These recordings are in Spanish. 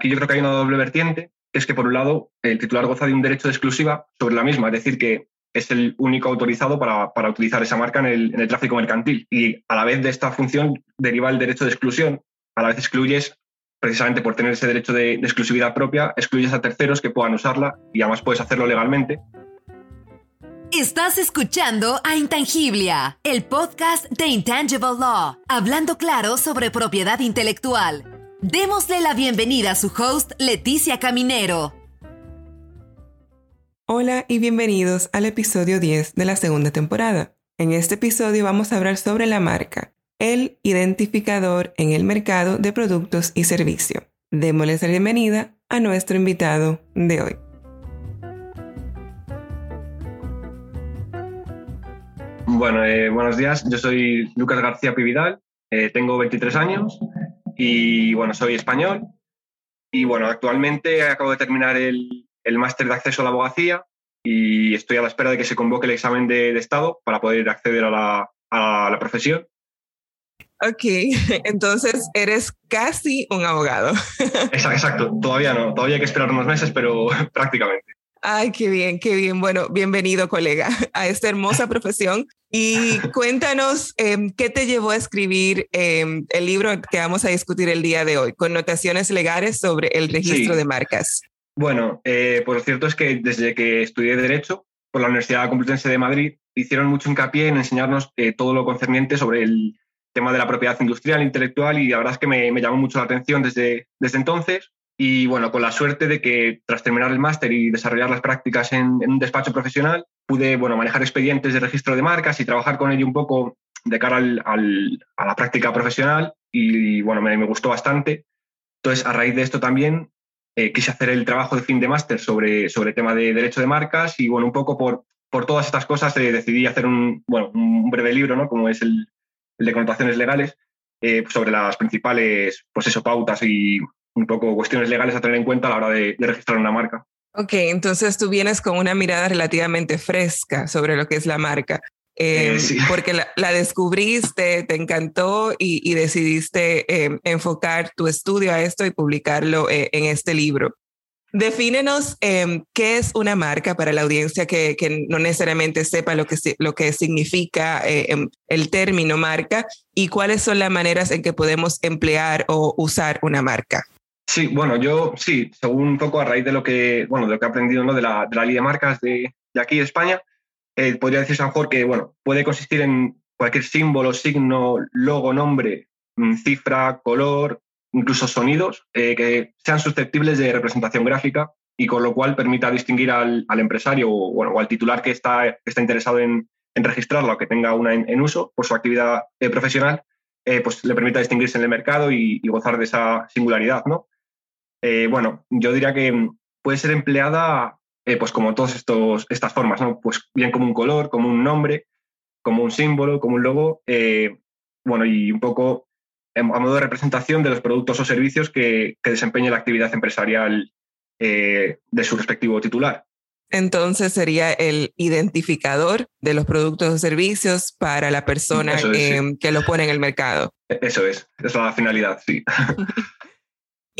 aquí yo creo que hay una doble vertiente, es que por un lado el titular goza de un derecho de exclusiva sobre la misma, es decir, que es el único autorizado para, para utilizar esa marca en el, en el, tráfico mercantil. Y a la vez de esta función deriva el derecho de exclusión. A la vez excluyes, precisamente por tener ese derecho de, de exclusividad propia, excluyes a terceros que puedan usarla y además puedes hacerlo legalmente. Estás escuchando a Intangiblia, el podcast de Intangible Law, hablando claro sobre propiedad intelectual. Démosle la bienvenida a su host, Leticia Caminero. Hola y bienvenidos al episodio 10 de la segunda temporada. En este episodio vamos a hablar sobre la marca, el identificador en el mercado de productos y servicios. Démosles la bienvenida a nuestro invitado de hoy. Bueno, eh, buenos días. Yo soy Lucas García Pividal, eh, tengo 23 años y bueno, soy español. Y bueno, actualmente acabo de terminar el, el máster de acceso a la abogacía y estoy a la espera de que se convoque el examen de, de Estado para poder acceder a la, a la profesión. Ok, entonces eres casi un abogado. Exacto, exacto, todavía no, todavía hay que esperar unos meses, pero prácticamente. Ay, qué bien, qué bien. Bueno, bienvenido, colega, a esta hermosa profesión. Y cuéntanos eh, qué te llevó a escribir eh, el libro que vamos a discutir el día de hoy, connotaciones legales sobre el registro Sí. de marcas. Bueno, eh, pues lo cierto es que desde que estudié Derecho por la Universidad Complutense de Madrid, hicieron mucho hincapié en enseñarnos eh, todo lo concerniente sobre el tema de la propiedad industrial, intelectual, y la verdad es que me, me llamó mucho la atención desde, desde entonces. Y bueno, con la suerte de que tras terminar el máster y desarrollar las prácticas en, un despacho profesional, pude bueno, manejar expedientes de registro de marcas y trabajar con ello un poco de cara al, a la práctica profesional y bueno, me, gustó bastante. Entonces, a raíz de esto también eh, quise hacer el trabajo de fin de máster sobre, sobre tema de derecho de marcas y bueno, un poco por, por todas estas cosas eh, decidí hacer un, bueno, un breve libro, ¿no? como es el, el de connotaciones legales, eh, sobre las principales pues eso, pautas y un poco cuestiones legales a tener en cuenta a la hora de, de registrar una marca. Ok, entonces tú vienes con una mirada relativamente fresca sobre lo que es la marca. Eh, Eh, sí. Porque la, la descubriste, te encantó y, y decidiste eh, enfocar tu estudio a esto y publicarlo eh, en este libro. Defínenos eh, qué es una marca para la audiencia que, que no necesariamente sepa lo que, lo que significa eh, em, el término marca y cuáles son las maneras en que podemos emplear o usar una marca. Sí, bueno, yo sí, según un poco a raíz de lo que, bueno, de lo que he aprendido ¿no? de, la, de la ley de marcas de, de aquí de España, eh, podría decirse a lo mejor que bueno, puede consistir en cualquier símbolo, signo, logo, nombre, mm, cifra, color, incluso sonidos eh, que sean susceptibles de representación gráfica y con lo cual permita distinguir al, al empresario o, bueno, o al titular que está, está interesado en, en registrarla o que tenga una en, uso por su actividad eh, profesional, pues le permita distinguirse en el mercado y, y gozar de esa singularidad, ¿no? Eh, bueno, yo diría que mm, puede ser empleada eh, pues como todas estas formas, ¿no? Pues bien como un color, como un nombre, como un símbolo, como un logo, eh, bueno, y un poco em, a modo de representación de los productos o servicios que, que desempeñe la actividad empresarial de su respectivo titular. Entonces sería el identificador de los productos o servicios para la persona Eso es, sí. eh, que lo pone en el mercado. E- Eso es, esa es la finalidad, sí.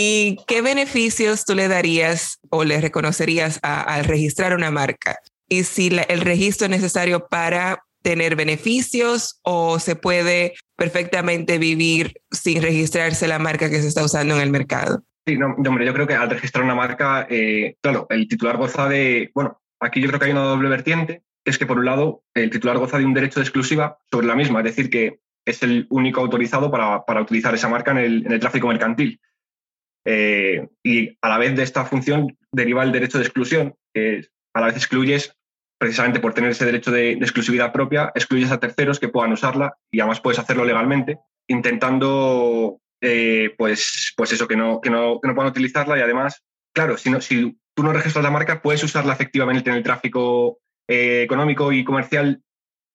¿Y qué beneficios tú le darías o le reconocerías al registrar una marca? Y si la- el registro es necesario para tener beneficios o se puede perfectamente vivir sin registrarse la marca que se está usando en el mercado. Sí, no, hombre, yo creo que al registrar una marca, eh, claro, el titular goza de, bueno, aquí yo creo que hay una doble vertiente, es que por un lado el titular goza de un derecho de exclusiva sobre la misma, es decir, que es el único autorizado para, para utilizar esa marca en el, en el tráfico mercantil. Eh, y a la vez de esta función deriva el derecho de exclusión, que a la vez excluyes, precisamente por tener ese derecho de, exclusividad propia, excluyes a terceros que puedan usarla y además puedes hacerlo legalmente, intentando eh, pues, pues eso, que no, que, no, que no puedan utilizarla y además, claro, si, no, si tú no registras la marca, puedes usarla efectivamente en el tráfico eh, económico y comercial,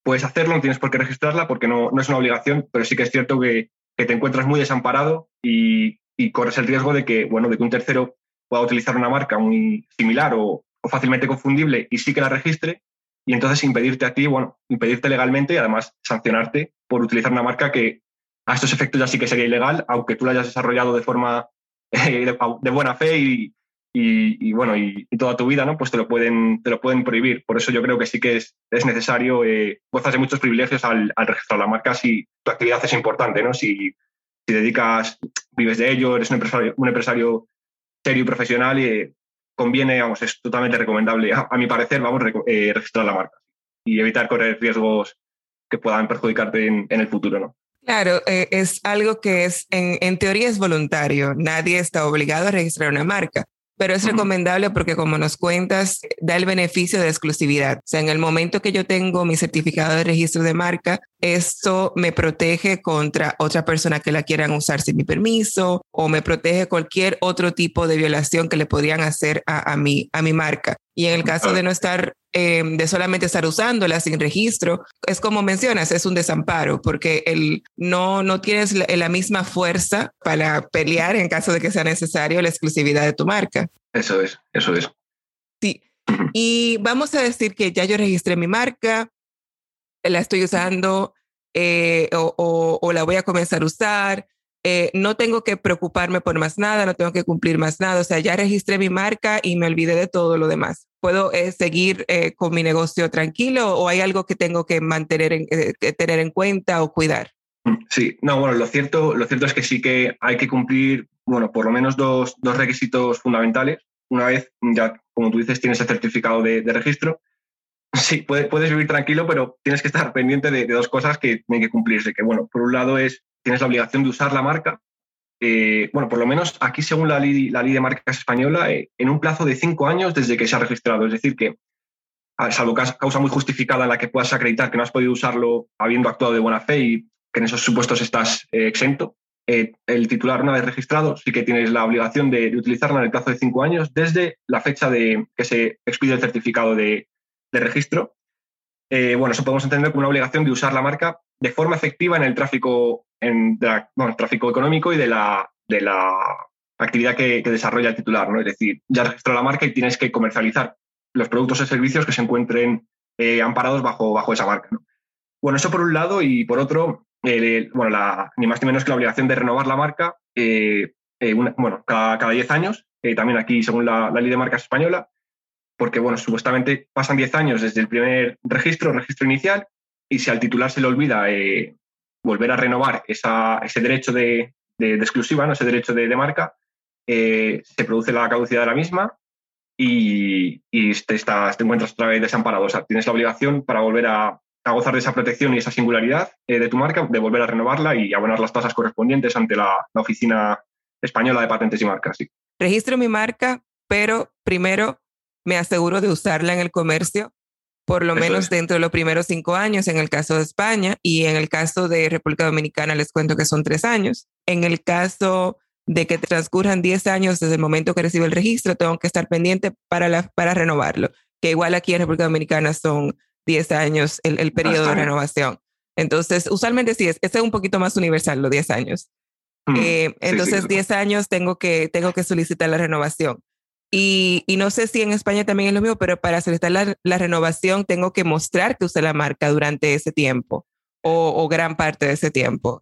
puedes hacerlo, no tienes por qué registrarla porque no, no es una obligación, pero sí que es cierto que, que te encuentras muy desamparado y, y, corres el riesgo de que, bueno, de que un tercero pueda utilizar una marca muy similar o, o fácilmente confundible y sí que la registre y entonces impedirte a ti, bueno, impedirte legalmente y además sancionarte por utilizar una marca que a estos efectos ya sí que sería ilegal, aunque tú la hayas desarrollado de forma de, buena fe y, bueno, y, toda tu vida, ¿no? Pues te lo pueden, te lo pueden prohibir. Por eso yo creo que sí que es, es necesario, eh, de muchos privilegios al, registrar la marca si tu actividad es importante, ¿no? Si, si dedicas, vives de ello, eres un empresario, un empresario serio y profesional, y conviene, vamos, es totalmente recomendable, a, mi parecer, vamos, eh, registrar la marca y evitar correr riesgos que puedan perjudicarte en, el futuro, ¿no? Claro, eh, es algo que es, en, en, teoría es voluntario. Nadie está obligado a registrar una marca pero es recomendable porque como nos cuentas, da el beneficio de exclusividad. O sea, en el momento que yo tengo mi certificado de registro de marca, esto me protege contra otra persona que la quieran usar sin mi permiso o me protege cualquier otro tipo de violación que le podrían hacer a, a, mi, a mi marca. Y en el caso de no estar, em, de solamente estar usándola sin registro, es como mencionas, es un desamparo, porque el, no, no tienes la, la, misma fuerza para pelear en caso de que sea necesario la exclusividad de tu marca. Eso es, eso es. Sí. Y vamos a decir que ya yo registré mi marca, la estoy usando eh, o, o, o la voy a comenzar a usar eh, no tengo que preocuparme por más nada, no tengo que cumplir más nada, o sea, ya registré mi marca y me olvidé de todo lo demás. ¿Puedo eh, seguir eh, con mi negocio tranquilo o hay algo que tengo que mantener, en, tener en cuenta o cuidar? Sí, no, bueno, lo cierto, lo cierto es que sí que hay que cumplir, bueno, por lo menos dos, dos requisitos fundamentales. Una vez ya, como tú dices, tienes el certificado de, de registro, sí, puedes, puedes vivir tranquilo, pero tienes que estar pendiente de, de, dos cosas que tienen que cumplirse. Que, bueno, por un lado es tienes la obligación de usar la marca. Eh, bueno, por lo menos aquí, según la ley, la ley de marcas española, eh, en un plazo de cinco años desde que se ha registrado. Es decir, que, salvo causa muy justificada en la que puedas acreditar que no has podido usarlo habiendo actuado de buena fe y que en esos supuestos estás eh, exento, el titular, una vez registrado, sí que tienes la obligación de, utilizarla en el plazo de cinco años desde la fecha de que se expide el certificado de, de registro. bueno, eso podemos entender como una obligación de usar la marca de forma efectiva en el tráfico, en tráfico económico y de la, de la actividad que, desarrolla el titular. ¿no? Es decir, ya registró la marca y tienes que comercializar los productos y servicios que se encuentren eh, amparados bajo, bajo esa marca. Bueno, eso por un lado y por otro, bueno, la, ni más ni menos que la obligación de renovar la marca eh, eh, bueno, cada 10 años, también aquí según la, ley de marcas española, porque bueno, supuestamente pasan 10 años desde el primer registro, registro inicial, y si al titular se le olvida volver a renovar ese derecho de, exclusiva, ¿no? ese derecho de, marca, eh, se produce la caducidad de la misma y, te, estás, te, encuentras otra vez desamparado. O sea, tienes la obligación para volver a, gozar de esa protección y esa singularidad eh, de tu marca, de volver a renovarla y abonar las tasas correspondientes ante la, Oficina Española de Patentes y Marcas. Registro mi marca, pero primero me aseguro de usarla en el comercio por lo menos dentro de los primeros cinco años en el caso de España y en el caso de República Dominicana les cuento que son tres años. En el caso de que transcurran diez años desde el momento que recibe el registro, tengo que estar pendiente para, la, para renovarlo, que igual aquí en República Dominicana son diez años el, el periodo de renovación. Entonces, usualmente sí, es, es un poquito más universal, los diez años. Mm, eh, entonces, diez años tengo que, tengo que solicitar la renovación. Y, no sé si en España también es lo mismo, pero para solicitar la, renovación tengo que mostrar que usé la marca durante ese tiempo o, gran parte de ese tiempo.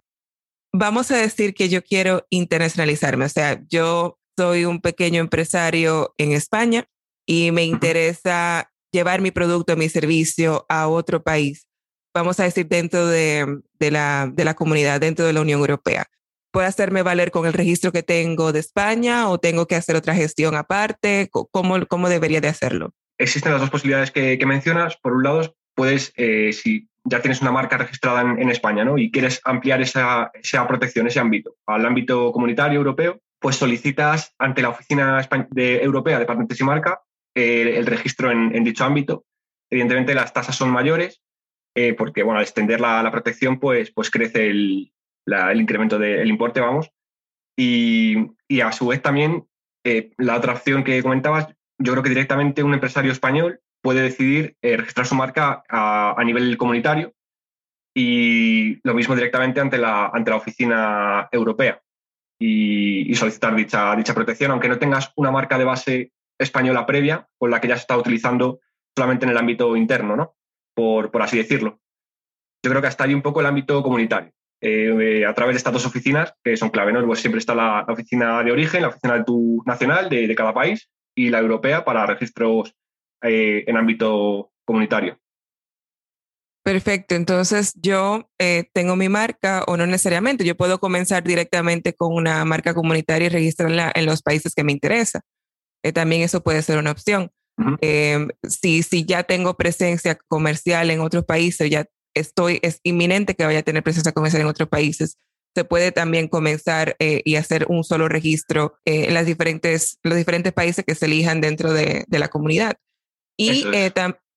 Vamos a decir que yo quiero internacionalizarme, o sea, yo soy un pequeño empresario en España y me interesa llevar mi producto, mi servicio a otro país, vamos a decir dentro de, la, de la comunidad, dentro de la Unión Europea. ¿Puedo hacerme valer con el registro que tengo de España o tengo que hacer otra gestión aparte? ¿Cómo, cómo debería de hacerlo? Existen las dos posibilidades que, mencionas. Por un lado, puedes, eh, si ya tienes una marca registrada en, España ¿no? y quieres ampliar esa, esa, protección, ese ámbito, al ámbito comunitario europeo, pues solicitas ante la Oficina de, Europea de Patentes y Marca el registro en, dicho ámbito. Evidentemente las tasas son mayores eh, porque bueno, al extender la, la, protección pues, pues crece el, el incremento del importe, vamos. Y, a su vez también eh, la otra opción que comentabas, yo creo que directamente un empresario español puede decidir eh, registrar su marca a, nivel comunitario y lo mismo directamente ante la, ante la oficina europea y, solicitar dicha, dicha protección, aunque no tengas una marca de base española previa con la que ya se está utilizando solamente en el ámbito interno, ¿no? Por, por así decirlo. Yo creo que hasta ahí un poco el ámbito comunitario. Eh, a través de estas dos oficinas que son clave. ¿no? Pues siempre está la, oficina de origen, la oficina de tu nacional de, de cada país y la europea para registros eh, en ámbito comunitario. Perfecto, entonces yo eh, tengo mi marca o no necesariamente, yo puedo comenzar directamente con una marca comunitaria y registrarla en los países que me interesa. Eh, también eso puede ser una opción. Si, si ya tengo presencia comercial en otros países, ya estoy, es inminente que vaya a tener presencia comercial en otros países, se puede también comenzar eh, y hacer un solo registro en las diferentes, los diferentes países que se elijan dentro de, de la comunidad. Y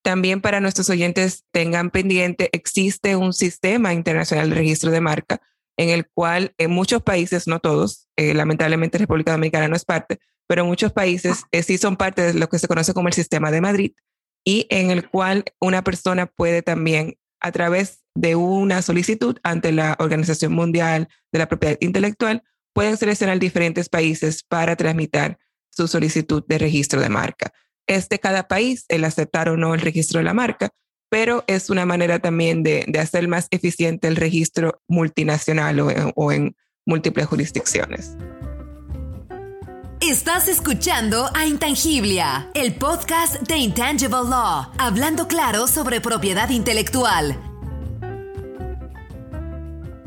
también para nuestros oyentes tengan pendiente, existe un sistema internacional de registro de marca en el cual en muchos países, no todos, eh, lamentablemente República Dominicana no es parte, pero muchos países eh, sí son parte de lo que se conoce como el sistema de Madrid y en el cual una persona puede también a través de una solicitud ante la Organización Mundial de la Propiedad Intelectual, pueden seleccionar diferentes países para tramitar su solicitud de registro de marca es de cada país el aceptar o no el registro de la marca, pero es una manera también de, hacer más eficiente el registro multinacional o en, múltiples jurisdicciones. Estás escuchando a Intangiblia, el podcast de Intangible Law, hablando claro sobre propiedad intelectual.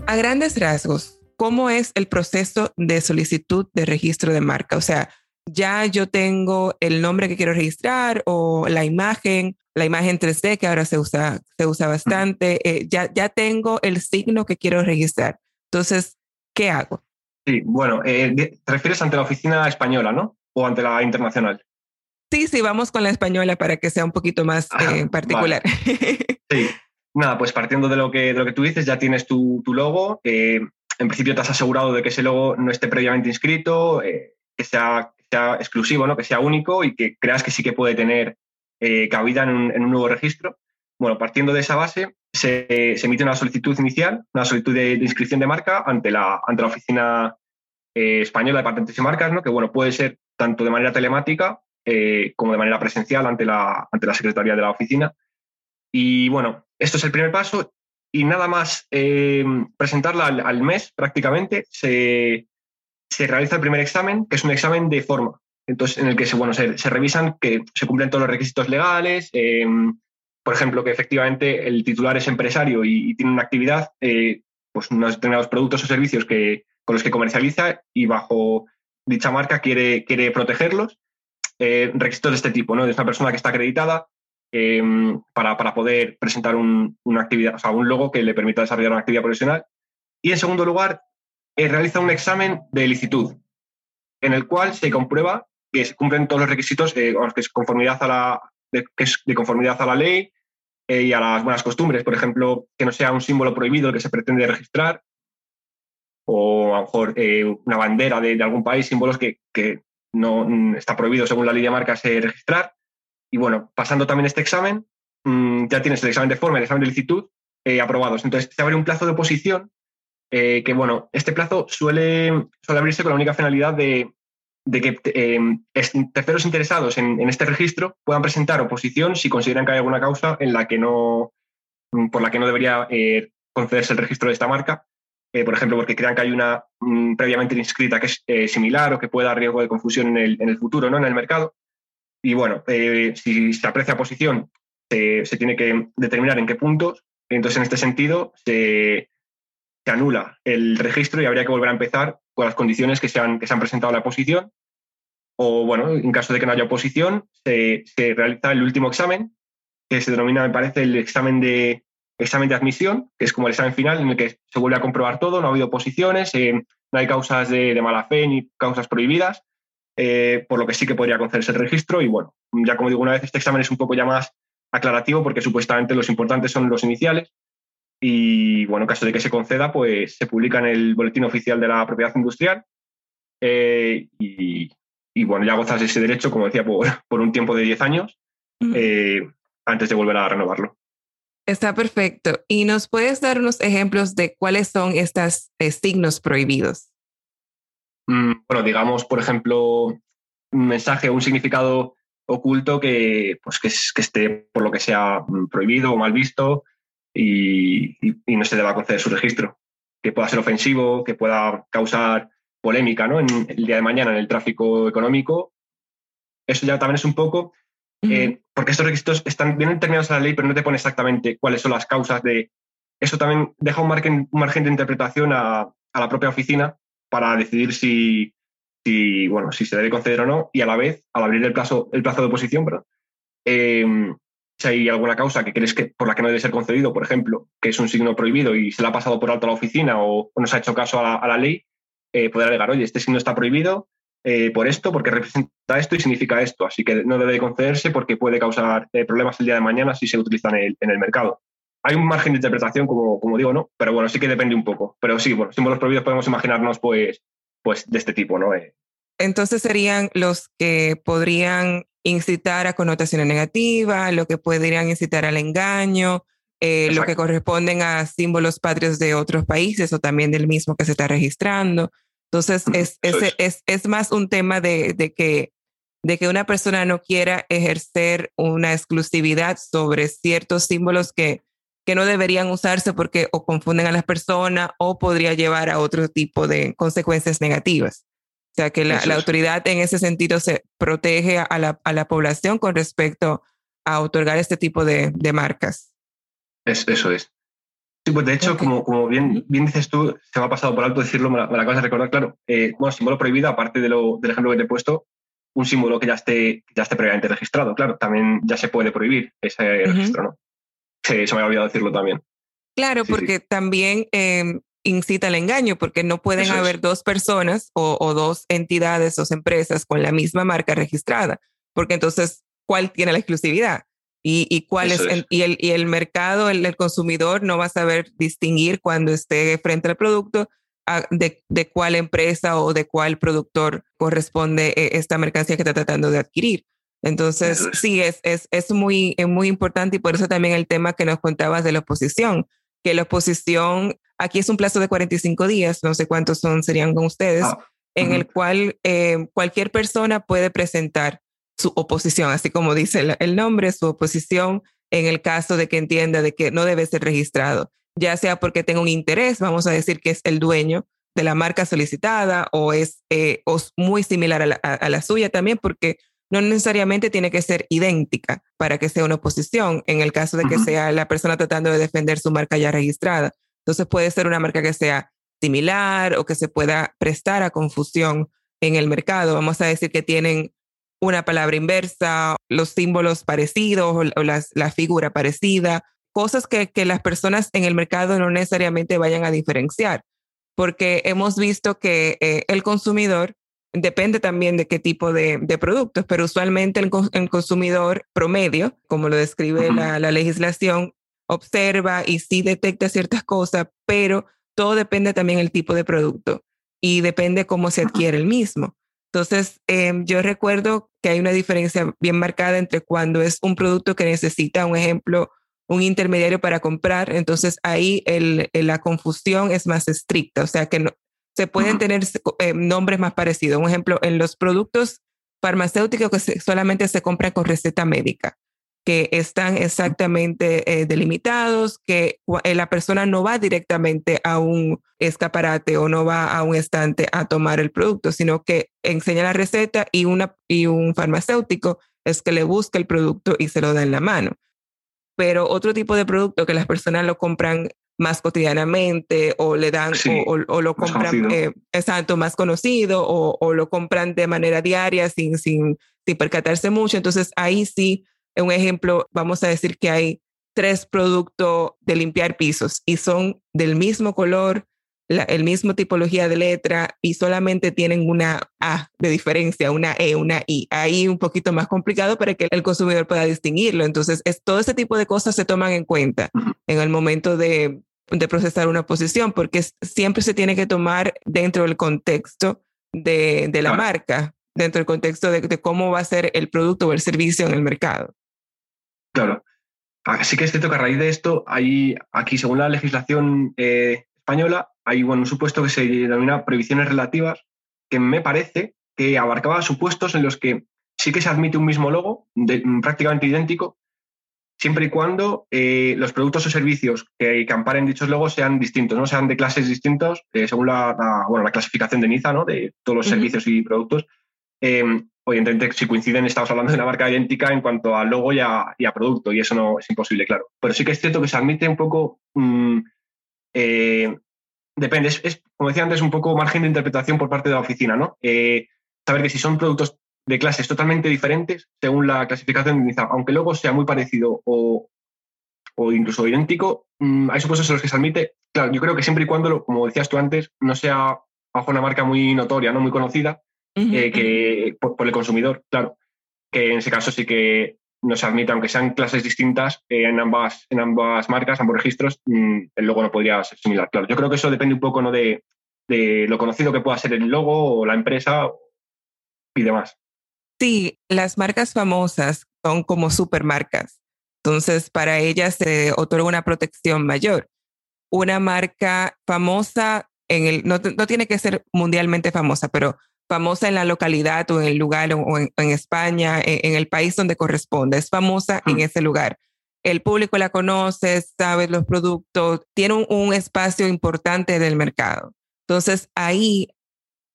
A grandes rasgos, ¿cómo es el proceso de solicitud de registro de marca? O sea, ya yo tengo el nombre que quiero registrar o la imagen, la imagen 3D que ahora se usa, se usa bastante, eh, ya, ya tengo el signo que quiero registrar. Entonces, ¿qué hago? Sí, bueno, eh, te refieres ante la oficina española, ¿no? O ante la internacional. Sí, sí, vamos con la española para que sea un poquito más eh, particular. Sí, nada, pues partiendo de lo que, de lo que tú dices, ya tienes tu, tu logo. en principio te has asegurado de que ese logo no esté previamente inscrito, que sea sea exclusivo, ¿no? que sea único y que creas que sí que puede tener eh, cabida en un, nuevo registro. Bueno, partiendo de esa base, se, emite una solicitud inicial, una solicitud de, inscripción de marca ante la, ante la Oficina eh, Española de Patentes y Marcas, ¿no? que bueno, puede ser tanto de manera telemática eh, como de manera presencial ante la, ante la Secretaría de la Oficina. Y bueno, esto es el primer paso y nada más presentarla al, mes prácticamente, se, se realiza el primer examen, que es un examen de forma, entonces, en el que se, bueno, se, revisan que se cumplen todos los requisitos legales, por ejemplo, que efectivamente el titular es empresario y, tiene una actividad, eh, pues unos determinados productos o servicios que, con los que comercializa y bajo dicha marca quiere, quiere protegerlos. Eh, requisitos de este tipo, ¿no? De una persona que está acreditada em, para, para, poder presentar un, una actividad, o sea, un logo que le permita desarrollar una actividad profesional. Y en segundo lugar, eh, realiza un examen de licitud, en el cual se comprueba que se cumplen todos los requisitos, eh, que es conformidad a la, de, que es de conformidad a la ley eh, y a las buenas costumbres. Por ejemplo, que no sea un símbolo prohibido que se pretende registrar, o a lo mejor una bandera de, algún país, símbolos que, que, no mm, está prohibido según la ley de marcas registrar. Y bueno, pasando también este examen, mm, ya tienes el examen de forma y el examen de licitud aprobados. Entonces, se abre un plazo de oposición eh, que bueno, este plazo suele, suele abrirse con la única finalidad de, que em, terceros interesados en, este registro puedan presentar oposición si consideran que hay alguna causa en la que no, mm, por la que no debería eh, concederse el registro de esta marca. Eh, por ejemplo, porque crean que hay una mm, previamente inscrita que es similar o que pueda dar riesgo de confusión en el, en el, futuro, ¿no? en el mercado. Y bueno, si se aprecia oposición, se, se tiene que determinar en qué puntos. Entonces, en este sentido, se, se anula el registro y habría que volver a empezar con las condiciones que se han, que se han presentado a la oposición. O, bueno, en caso de que no haya oposición, se, realiza el último examen, que se denomina, me parece, el examen de, examen de admisión, que es como el examen final en el que se vuelve a comprobar todo, no ha habido oposiciones, eh, no hay causas de, mala fe ni causas prohibidas, eh, por lo que sí que podría concederse el registro. Y bueno, ya como digo, una vez este examen es un poco ya más aclarativo porque supuestamente los importantes son los iniciales y bueno, en caso de que se conceda, pues se publica en el Boletín Oficial de la Propiedad Industrial eh, y, bueno, ya gozas de ese derecho, como decía, por, por un tiempo de 10 años eh, antes de volver a renovarlo. Está perfecto. ¿Y nos puedes dar unos ejemplos de cuáles son estos eh, signos prohibidos? Mm, bueno, digamos, por ejemplo, un mensaje o un significado oculto que, pues, que, que esté, por lo que sea, mm, prohibido o mal visto, y, no se le va a conceder su registro. que pueda ser ofensivo, que pueda causar polémica ¿no? en el día de mañana en el tráfico económico. Eso ya también es un poco, eh, porque estos requisitos están bien determinados en la ley, pero no te pone exactamente cuáles son las causas de... Eso. También deja un margen, un margen de interpretación a, a, la propia oficina para decidir si, si, bueno, si se debe conceder o no, y a la vez, al abrir el plazo, el plazo de oposición, perdón, eh, si hay alguna causa que crees que por la que no debe ser concedido, por ejemplo, que es un signo prohibido y se le ha pasado por alto a la oficina o, no se ha hecho caso a la, ley, eh, poder alegar, oye, este signo está prohibido eh, por esto, porque representa esto y significa esto, así que no debe concederse porque puede causar eh, problemas el día de mañana si se utiliza en el, en el mercado. Hay un margen de interpretación, como, como digo, ¿no? Pero bueno, sí que depende un poco. Pero sí, bueno, símbolos prohibidos podemos imaginarnos, pues, pues de este tipo, ¿no? Entonces serían los que podrían incitar a connotaciones negativas, lo que podrían incitar al engaño, eh, lo que corresponden a símbolos patrios de otros países o también del mismo que se está registrando. Entonces, es, es, es, es más un tema de, de, que, de que una persona no quiera ejercer una exclusividad sobre ciertos símbolos que, que no deberían usarse porque o confunden a las personas o podría llevar a otro tipo de consecuencias negativas. O sea, que la, autoridad en ese sentido se protege a la, a la, población con respecto a otorgar este tipo de, de marcas. Es, eso es. Sí, pues de hecho, como, como bien, bien dices tú, se me ha pasado por alto decirlo, me la, acabas de recordar, claro. Eh, bueno, símbolo prohibido, aparte de lo, del ejemplo que te he puesto, un símbolo que ya esté, ya esté previamente registrado, claro, también ya se puede prohibir ese registro, ¿no? Sí, se me había olvidado decirlo también. Claro, porque también em, incita al engaño porque no pueden haber dos personas o, dos entidades o empresas con la misma marca registrada, porque entonces, ¿cuál tiene la exclusividad? Y, cuál es, Y, el, y el mercado, el, consumidor no va a saber distinguir cuando esté frente al producto de, de, cuál empresa o de cuál productor corresponde eh, esta mercancía que está tratando de adquirir. Entonces, sí, es, es, es, muy, es muy importante y por eso también el tema que nos contabas de la oposición, que la oposición Aquí es un plazo de 45 días, no sé cuántos son, serían con ustedes, ah, en el cual eh, cualquier persona puede presentar su oposición, así como dice el, nombre, su oposición en el caso de que entienda de que no debe ser registrado, ya sea porque tenga un interés, vamos a decir que es el dueño de la marca solicitada o es eh, muy similar a la, suya también, porque no necesariamente tiene que ser idéntica para que sea una oposición, en el caso de que sea la persona tratando de defender su marca ya registrada. Entonces puede ser una marca que sea similar o que se pueda prestar a confusión en el mercado. Vamos a decir que tienen una palabra inversa, los símbolos parecidos o, la figura parecida, cosas que, las personas en el mercado no necesariamente vayan a diferenciar, porque hemos visto que eh, el consumidor depende también de qué tipo de, productos, pero usualmente el, consumidor promedio, como lo describe la, la, legislación, observa y sí detecta ciertas cosas, pero todo depende también del tipo de producto y depende cómo se adquiere el mismo. Entonces, em, yo recuerdo que hay una diferencia bien marcada entre cuando es un producto que necesita, un ejemplo, un intermediario para comprar, entonces ahí el, la confusión es más estricta, o sea que no, se pueden tener em, nombres más parecidos. Un ejemplo, en los productos farmacéuticos que solamente se compran con receta médica que están exactamente eh, delimitados, que eh, la persona no va directamente a un escaparate o no va a un estante a tomar el producto, sino que enseña la receta y, una, y un farmacéutico es que le busca el producto y se lo da en la mano. Pero otro tipo de producto que las personas lo compran más cotidianamente o le dan o, lo compran eh, exacto más conocido o, o, lo compran de manera diaria sin, sin, sin percatarse mucho entonces ahí sí un ejemplo, vamos a decir que hay tres productos de limpiar pisos y son del mismo color, la el mismo tipología de letra y solamente tienen una A de diferencia, una E, una I. Ahí un poquito más complicado para que el consumidor pueda distinguirlo. Entonces, es, todo ese tipo de cosas se toman en cuenta en el momento de, de procesar una posición, porque siempre se tiene que tomar dentro del contexto de, de la marca, dentro del contexto de, de, cómo va a ser el producto o el servicio en el mercado. Claro. Así que es cierto que a raíz de esto, hay aquí, según la legislación eh, española, hay bueno, un supuesto que se denomina previsiones relativas, que me parece que abarcaba supuestos en los que sí que se admite un mismo logo, prácticamente idéntico, siempre y cuando eh, los productos o servicios que, amparen dichos logos sean distintos, no sean de clases distintos, eh, según la, bueno, la clasificación de NIZA, ¿no? de todos los servicios y productos. Eh, evidentemente, si coinciden, estamos hablando de una marca idéntica en cuanto a logo y a, producto, y eso no es imposible, claro. Pero sí que es cierto que se admite un poco, mm, depende, es, como decía antes, un poco margen de interpretación por parte de la oficina, ¿no? saber que si son productos de clases totalmente diferentes según la clasificación de aunque luego sea muy parecido o, incluso idéntico, mm, hay supuestos en los que se admite, claro, yo creo que siempre y cuando, como decías tú antes, no sea bajo una marca muy notoria, no muy conocida, eh, que por, el consumidor, claro, que en ese caso sí que no se admite, aunque sean clases distintas eh, en, ambas, en ambas marcas, ambos registros, mm, el logo no podría ser similar, claro. Yo creo que eso depende un poco ¿no? de, de lo conocido que pueda ser el logo o la empresa y demás. Sí, las marcas famosas son como supermarcas. Entonces, para ellas se otorga una protección mayor. Una marca famosa, en el, no, tiene que ser mundialmente famosa, pero famosa en la localidad o en el lugar o en, España, en, el país donde corresponde. Es famosa en ese lugar. El público la conoce, sabe los productos, tiene un, un espacio importante del mercado. Entonces, ahí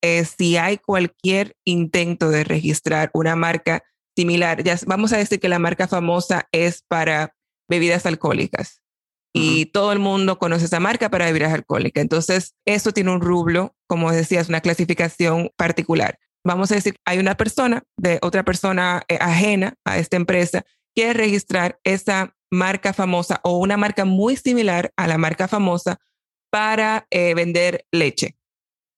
eh, si hay cualquier intento de registrar una marca similar, ya vamos a decir que la marca famosa es para bebidas alcohólicas y todo el mundo conoce esa marca para bebidas alcohólicas. Entonces, eso tiene un rublo, como decías, una clasificación particular. Vamos a decir, hay una persona de otra persona eh, ajena a esta empresa quiere registrar esa marca famosa o una marca muy similar a la marca famosa para eh, vender leche,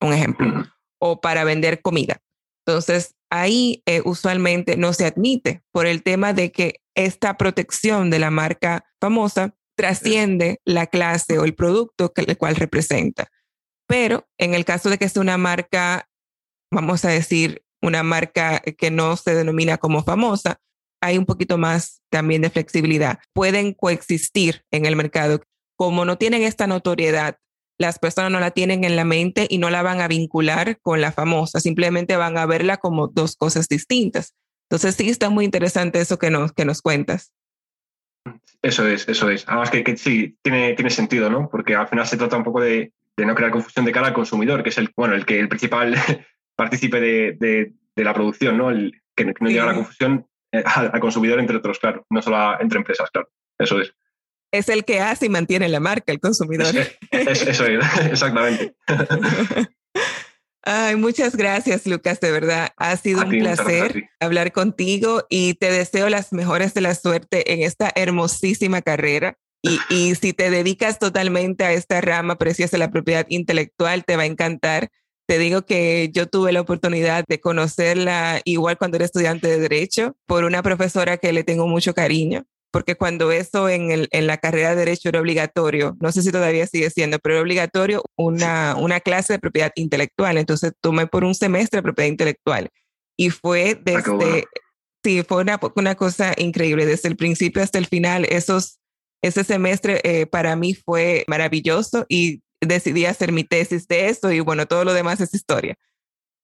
un ejemplo o para vender comida. Entonces, ahí eh, usualmente no se admite por el tema de que esta protección de la marca famosa trasciende la clase o el producto que el cual representa. Pero en el caso de que sea una marca, vamos a decir, una marca que no se denomina como famosa, hay un poquito más también de flexibilidad. Pueden coexistir en el mercado. Como no tienen esta notoriedad las personas no la tienen en la mente y no la van a vincular con la famosa, simplemente van a verla como dos cosas distintas. Entonces sí está muy interesante eso que nos, que nos cuentas. Eso es, eso es. Además que, sí, tiene, tiene sentido, ¿no? Porque al final se trata un poco de, no crear confusión de cara al consumidor, que es el, bueno, el, que, el principal partícipe de, la producción, ¿no? El, que, no llega a la confusión eh, al, consumidor, entre otros, claro, no solo entre empresas, claro. Eso es es el que hace y mantiene la marca, el consumidor. eso es, exactamente. Ay, muchas gracias, Lucas, de verdad. Ha sido un placer hablar contigo y te deseo las mejores de la suerte en esta hermosísima carrera. Y, y si te dedicas totalmente a esta rama preciosa de la propiedad intelectual, te va a encantar. Te digo que yo tuve la oportunidad de conocerla igual cuando era estudiante de Derecho por una profesora que le tengo mucho cariño porque cuando eso en, el, en, la carrera de Derecho era obligatorio, no sé si todavía sigue siendo, pero era obligatorio una, una clase de propiedad intelectual. Entonces tomé por un semestre de propiedad intelectual. Y fue ah, desde, sí, fue una, una, cosa increíble, desde el principio hasta el final, esos, ese semestre eh, para mí fue maravilloso y decidí hacer mi tesis de eso y bueno, todo lo demás es historia.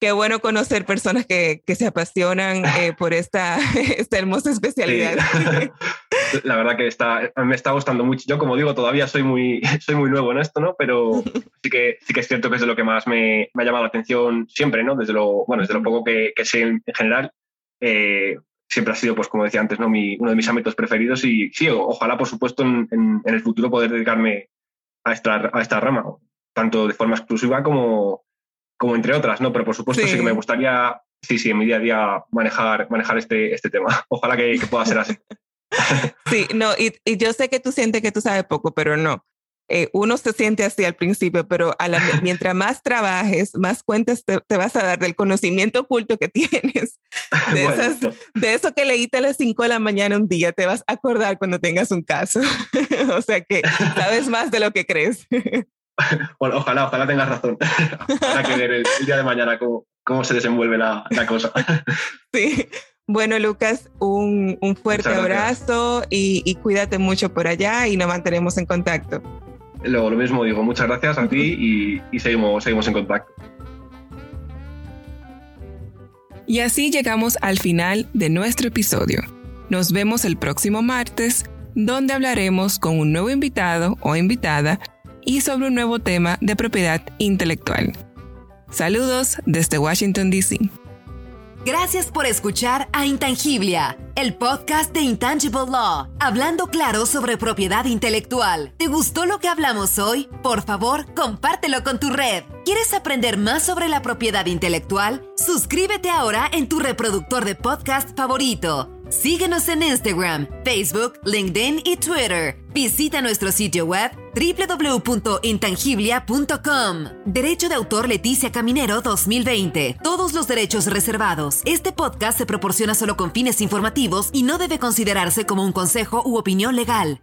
Qué bueno conocer personas que, que se apasionan eh, por esta, esta hermosa especialidad. La verdad que está, me está gustando mucho. Yo, como digo, todavía soy muy, soy muy nuevo en esto, ¿no? Pero sí que, sí que es cierto que es de lo que más me, me ha llamado la atención siempre, ¿no? Desde lo, bueno, desde lo poco que, que sé en, general. Eh, siempre ha sido, pues como decía antes, ¿no? Mi, uno de mis ámbitos preferidos y sí, ojalá, por supuesto, en, en, en el futuro poder dedicarme a esta, a esta rama, tanto de forma exclusiva como, como entre otras, ¿no? Pero por supuesto sí, que me gustaría, sí, sí, en mi día a día manejar, manejar este, este tema. Ojalá que, pueda ser así. Sí, no, y, yo sé que tú sientes que tú sabes poco, pero no. Eh, uno se siente así al principio, pero a la, mientras más trabajes, más cuentas te, vas a dar del conocimiento oculto que tienes. De, esas, de eso que leíste a las 5 de la mañana un día, te vas a acordar cuando tengas un caso. o sea que sabes más de lo que crees. bueno, ojalá, ojalá tengas razón. Habrá que ver el, día de mañana cómo, cómo se desenvuelve la, la, cosa. sí. Bueno, Lucas, un, un fuerte abrazo y, y, cuídate mucho por allá y nos mantenemos en contacto. Luego, lo mismo digo, muchas gracias a ti y, y seguimos, seguimos en contacto. Y así llegamos al final de nuestro episodio. Nos vemos el próximo martes donde hablaremos con un nuevo invitado o invitada y sobre un nuevo tema de propiedad intelectual. Saludos desde Washington, D.C. Gracias por escuchar a Intangiblia, el podcast de Intangible Law, hablando claro sobre propiedad intelectual. ¿Te gustó lo que hablamos hoy? Por favor, compártelo con tu red. ¿Quieres aprender más sobre la propiedad intelectual? Suscríbete ahora en tu reproductor de podcast favorito. Síguenos en Instagram, Facebook, LinkedIn y Twitter. Visita nuestro sitio web www.intangiblia.com. Derecho de autor Leticia Caminero 2020. Todos los derechos reservados. Este podcast se proporciona solo con fines informativos y no debe considerarse como un consejo u opinión legal.